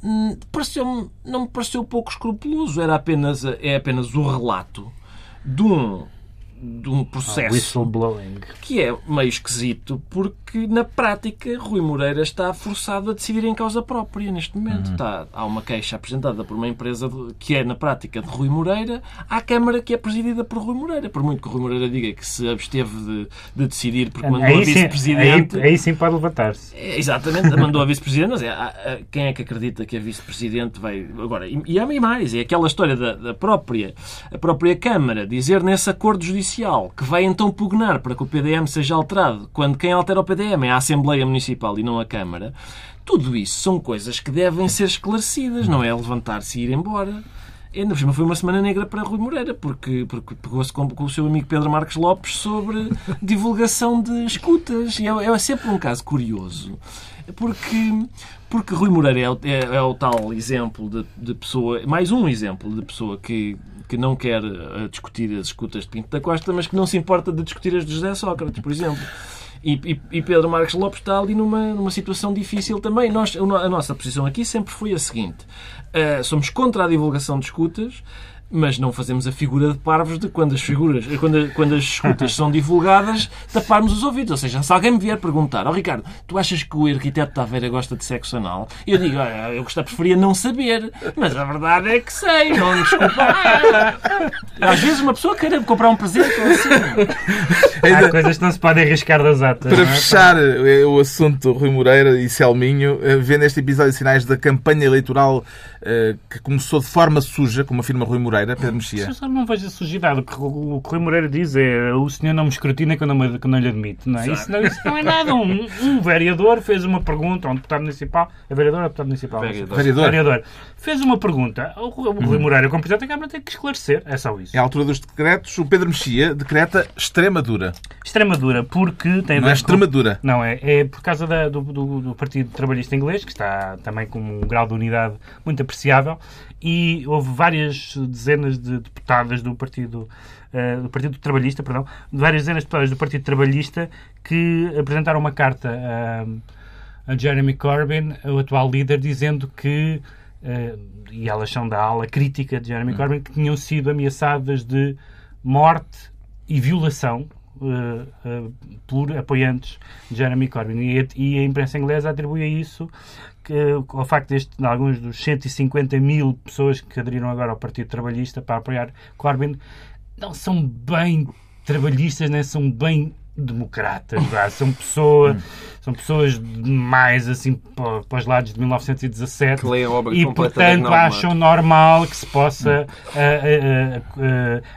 hum, pareceu não me pareceu pouco escrupuloso. Era apenas, é apenas o relato de um, de um processo Whistleblowing. que é meio esquisito porque na prática Rui Moreira está forçado a decidir em causa própria neste momento. Está, há uma queixa apresentada por uma empresa que é na prática de Rui Moreira à Câmara que é presidida por Rui Moreira. Por muito que o Rui Moreira diga que se absteve de, de decidir porque mandou a Aí sim, vice-presidente. aí, aí sim pode levantar-se. É, Exatamente, mandou a vice-presidente, mas é, há- há- quem é que acredita que a vice-presidente vai. Agora, e, e há mais, é aquela história da, da própria, a própria Câmara dizer nesse acordo judicial que vai então pugnar para que o PDM seja alterado, quando quem altera o PDM é a Assembleia Municipal e não a Câmara. Tudo isso são coisas que devem ser esclarecidas, não é levantar-se e ir embora. Ainda por cima foi uma semana negra para Rui Moreira, porque, porque pegou-se com, com o seu amigo Pedro Marques Lopes sobre divulgação de escutas. E é, é sempre um caso curioso, porque, porque Rui Moreira é, é- é o tal exemplo de, de pessoa, mais um exemplo de pessoa que, que não quer eh, discutir as escutas de Pinto da Costa, mas que não se importa de discutir as de José Sócrates, por exemplo. E, e- Pedro Marques Lopes está ali numa, numa situação difícil também. Nós, a nossa posição aqui sempre foi a seguinte: eh, somos contra a divulgação de escutas, mas não fazemos a figura de parvos de quando as figuras, quando, quando as escutas são divulgadas, taparmos os ouvidos. Ou seja, se alguém me vier perguntar, ó Ricardo, tu achas que o arquiteto Taveira gosta de sexo anal? Eu digo, "Ah, eu gostava, preferia não saber, mas a verdade é que sei, não desculpa. Às vezes uma pessoa quer comprar um presente ou assim. Há coisas que não se podem arriscar das atas. Para é? fechar eh, o assunto Rui Moreira e Selminho, eh, vê neste episódio sinais da campanha eleitoral eh, que começou de forma suja, como afirma Rui Moreira, Pedro Mexia. Eu só não vejo a sujidade. O que o que o Rui Moreira diz é o senhor não me escrutina quando eu, me- quando eu lhe admito. Não é? Isso, não, isso não é nada. Um, um vereador fez uma pergunta a um deputado municipal. É vereador ou deputado municipal? Vereador. Vereador. Vereador. Fez uma pergunta. O, Rui- Rui Moreira, como Presidente da Câmara, tem que esclarecer. É só isso. É a altura dos decretos, o Pedro Mexia decreta Extremadura. Extremadura, porque tem Não é com- Extremadura. Não, é, é por causa da- do, do- do Partido Trabalhista Inglês, que está também com um grau de unidade muito apreciável, e houve várias dezenas de deputadas do Partido, eh, do Partido Trabalhista, perdão, várias dezenas de deputadas do Partido Trabalhista que apresentaram uma carta a, a Jeremy Corbyn, o atual líder, dizendo que, e elas são da ala crítica de Jeremy Corbyn, que tinham sido ameaçadas de morte e violação eh, eh, por apoiantes de Jeremy Corbyn. E a, e a imprensa inglesa atribui a isso que, ao facto de este- de alguns dos 150 mil pessoas que aderiram agora ao Partido Trabalhista para apoiar Corbyn não são bem trabalhistas, nem são bem democratas, vá. são pessoas são pessoas mais assim para, para os lados de 1917 Que leem a obra e portanto Agnaldo Matos. acham normal que se possa ah, ah,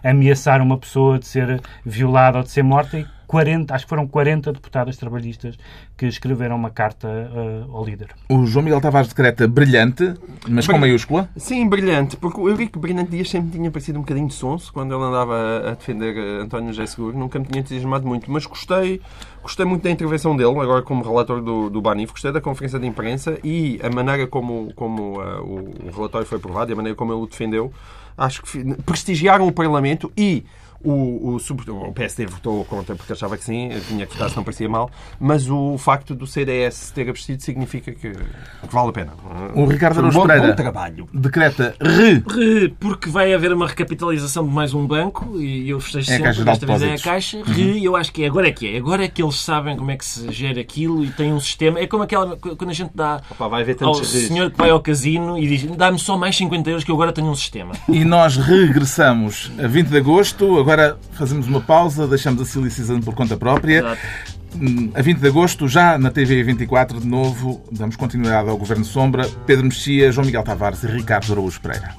ah, ameaçar uma pessoa de ser violada ou de ser morta e 40, acho que foram 40 deputadas trabalhistas que escreveram uma carta uh, ao líder. O João Miguel Tavares decreta brilhante, mas com maiúscula. Sim, brilhante, porque o Eurico Brilhante Dias sempre tinha parecido um bocadinho de sonso quando ele andava a defender eh, António José Seguro. Nunca me tinha entusiasmado muito, mas gostei, gostei muito da intervenção dele, agora como relator do, do Banif, gostei da conferência de imprensa e a maneira como, como uh, o, o relatório foi aprovado e a maneira como ele o defendeu. Acho que prestigiaram o Parlamento e o, o, o, PSD votou contra porque achava que sim, tinha que votar se não parecia mal, mas o facto do CDS ter abstido significa que, que vale a pena. O Ricardo Araújo um Pereira trabalho. decreta re. re. Porque vai haver uma recapitalização de mais um banco e eu festejo é sempre, desta vez é a Caixa. Re, eu acho que é, agora é que é. Agora é que eles sabem como é que se gera aquilo e tem um sistema. É como aquela quando a gente dá Opa, vai haver ao senhor que vai ao casino e diz dá-me só mais 50 euros que eu agora tenho um sistema. E nós regressamos a 20 de agosto, agora fazemos uma pausa, deixamos a Silly Season por conta própria. Exato. A 20 de agosto, já na TV 24, de novo, damos continuidade ao Governo Sombra. Pedro Mexia, João Miguel Tavares e Ricardo Araújo Pereira.